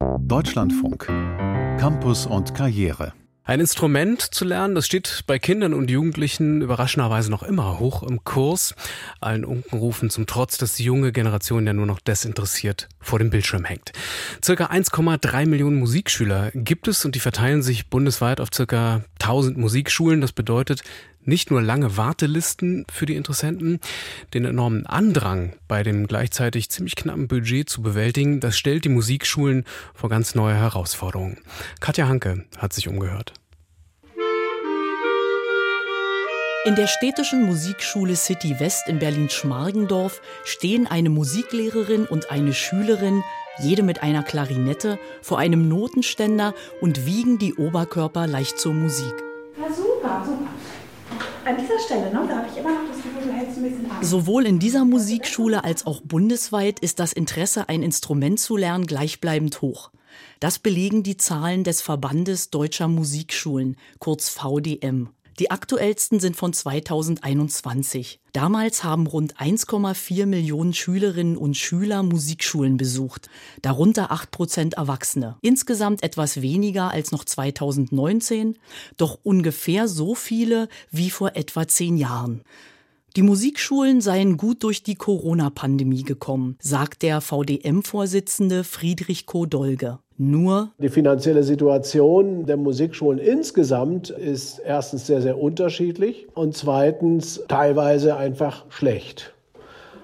Deutschlandfunk. Campus und Karriere. Ein Instrument zu lernen, das steht bei Kindern und Jugendlichen überraschenderweise noch immer hoch im Kurs. Allen Unkenrufen zum Trotz, dass die junge Generation ja nur noch desinteressiert vor dem Bildschirm hängt. Circa 1,3 Millionen Musikschüler gibt es und die verteilen sich bundesweit auf circa 1000 Musikschulen. Das bedeutet, nicht nur lange Wartelisten für die Interessenten, den enormen Andrang bei dem gleichzeitig ziemlich knappen Budget zu bewältigen, das stellt die Musikschulen vor ganz neue Herausforderungen. Katja Hanke hat sich umgehört. In der städtischen Musikschule City West in Berlin-Schmargendorf stehen eine Musiklehrerin und eine Schülerin, jede mit einer Klarinette, vor einem Notenständer und wiegen die Oberkörper leicht zur Musik. Ja, super, super an dieser Stelle, ne, da habe ich immer noch das Gefühl, du hältst ein bisschen ab. Sowohl in dieser Musikschule als auch bundesweit ist das Interesse, ein Instrument zu lernen, gleichbleibend hoch. Das belegen die Zahlen des Verbandes Deutscher Musikschulen, kurz VDM. Die aktuellsten sind von 2021. Damals haben rund 1,4 Millionen Schülerinnen und Schüler Musikschulen besucht, darunter 8 Prozent Erwachsene. Insgesamt etwas weniger als noch 2019, doch ungefähr so viele wie vor etwa zehn Jahren. Die Musikschulen seien gut durch die Corona-Pandemie gekommen, sagt der VDM-Vorsitzende Friedrich Kodolge. Nur die finanzielle Situation der Musikschulen insgesamt ist erstens sehr, sehr unterschiedlich und zweitens teilweise einfach schlecht.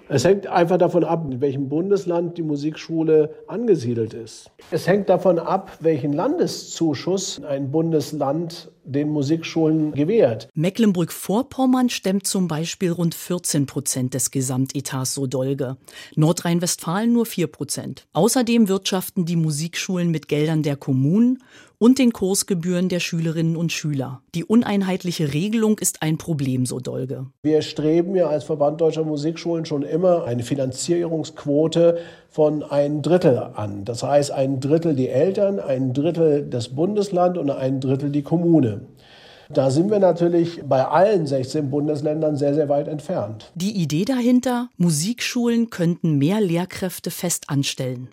Es hängt einfach davon ab, in welchem Bundesland die Musikschule angesiedelt ist. Es hängt davon ab, welchen Landeszuschuss ein Bundesland den Musikschulen gewährt. Mecklenburg-Vorpommern stemmt zum Beispiel rund 14 Prozent des Gesamtetats so Dolge. Nordrhein-Westfalen nur 4 Prozent. Außerdem wirtschaften die Musikschulen mit Geldern der Kommunen und den Kursgebühren der Schülerinnen und Schüler. Die uneinheitliche Regelung ist ein Problem, so Dolge. Wir streben ja als Verband Deutscher Musikschulen schon immer eine Finanzierungsquote von ein Drittel an. Das heißt, ein Drittel die Eltern, ein Drittel das Bundesland und ein Drittel die Kommune. Da sind wir natürlich bei allen 16 Bundesländern sehr, sehr weit entfernt. Die Idee dahinter, Musikschulen könnten mehr Lehrkräfte fest anstellen.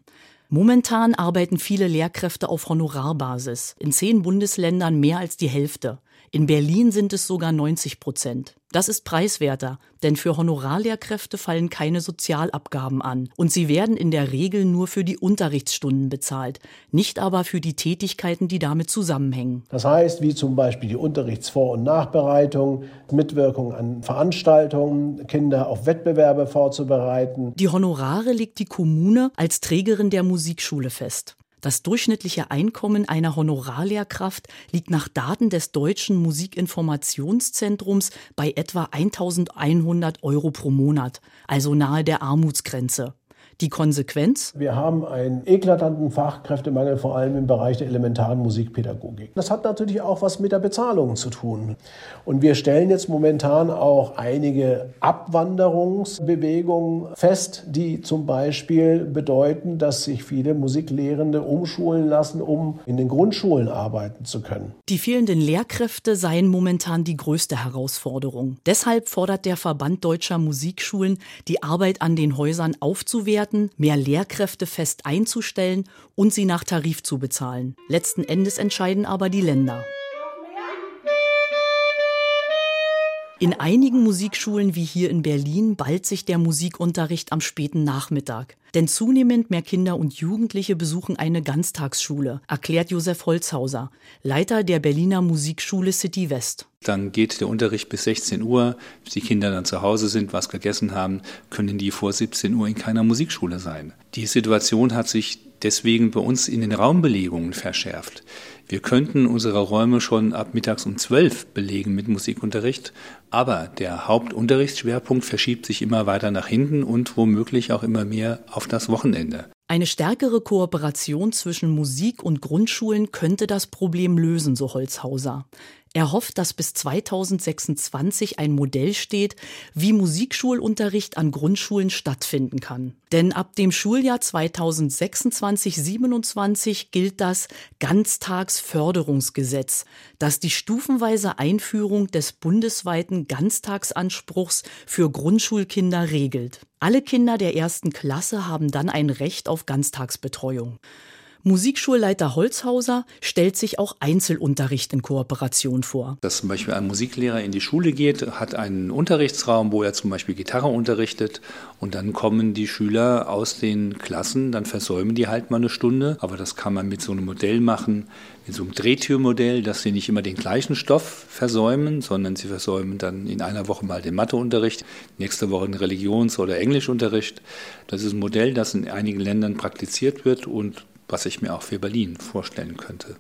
Momentan arbeiten viele Lehrkräfte auf Honorarbasis. In zehn Bundesländern mehr als die Hälfte. In Berlin sind es sogar 90 Prozent. Das ist preiswerter, denn für Honorarlehrkräfte fallen keine Sozialabgaben an und sie werden in der Regel nur für die Unterrichtsstunden bezahlt, nicht aber für die Tätigkeiten, die damit zusammenhängen. Das heißt, wie zum Beispiel die Unterrichtsvor- und Nachbereitung, Mitwirkung an Veranstaltungen, Kinder auf Wettbewerbe vorzubereiten. Die Honorare legt die Kommune als Trägerin der Musikschule fest. Das durchschnittliche Einkommen einer Honorarlehrkraft liegt nach Daten des Deutschen Musikinformationszentrums bei etwa 1100 Euro pro Monat, also nahe der Armutsgrenze. Die Konsequenz? Wir haben einen eklatanten Fachkräftemangel, vor allem im Bereich der elementaren Musikpädagogik. Das hat natürlich auch was mit der Bezahlung zu tun. Und wir stellen jetzt momentan auch einige Abwanderungsbewegungen fest, die zum Beispiel bedeuten, dass sich viele Musiklehrende umschulen lassen, um in den Grundschulen arbeiten zu können. Die fehlenden Lehrkräfte seien momentan die größte Herausforderung. Deshalb fordert der Verband deutscher Musikschulen, die Arbeit an den Häusern aufzuwerten werden, mehr Lehrkräfte fest einzustellen und sie nach Tarif zu bezahlen. Letzten Endes entscheiden aber die Länder. In einigen Musikschulen wie hier in Berlin ballt sich der Musikunterricht am späten Nachmittag. Denn zunehmend mehr Kinder und Jugendliche besuchen eine Ganztagsschule, erklärt Josef Holzhauser, Leiter der Berliner Musikschule City West. Dann geht der Unterricht bis 16 Uhr. Bis die Kinder dann zu Hause sind, was gegessen haben, können die vor 17 Uhr in keiner Musikschule sein. Die Situation hat sich deswegen bei uns in den Raumbelegungen verschärft. Wir könnten unsere Räume schon ab mittags um zwölf belegen mit Musikunterricht, aber der Hauptunterrichtsschwerpunkt verschiebt sich immer weiter nach hinten und womöglich auch immer mehr auf das Wochenende. Eine stärkere Kooperation zwischen Musik und Grundschulen könnte das Problem lösen, so Holzhauser. Er hofft, dass bis 2026 ein Modell steht, wie Musikschulunterricht an Grundschulen stattfinden kann. Denn ab dem Schuljahr 2026-27 gilt das Ganztagsförderungsgesetz, das die stufenweise Einführung des bundesweiten Ganztagsanspruchs für Grundschulkinder regelt. Alle Kinder der ersten Klasse haben dann ein Recht auf Ganztagsbetreuung. Musikschulleiter Holzhauser stellt sich auch Einzelunterricht in Kooperation vor. Dass zum Beispiel ein Musiklehrer in die Schule geht, hat einen Unterrichtsraum, wo er zum Beispiel Gitarre unterrichtet und dann kommen die Schüler aus den Klassen, dann versäumen die halt mal eine Stunde, aber das kann man mit so einem Modell machen, mit so einem Drehtürmodell, dass sie nicht immer den gleichen Stoff versäumen, sondern sie versäumen dann in einer Woche mal den Matheunterricht, nächste Woche den Religions- oder Englischunterricht. Das ist ein Modell, das in einigen Ländern praktiziert wird und was ich mir auch für Berlin vorstellen könnte.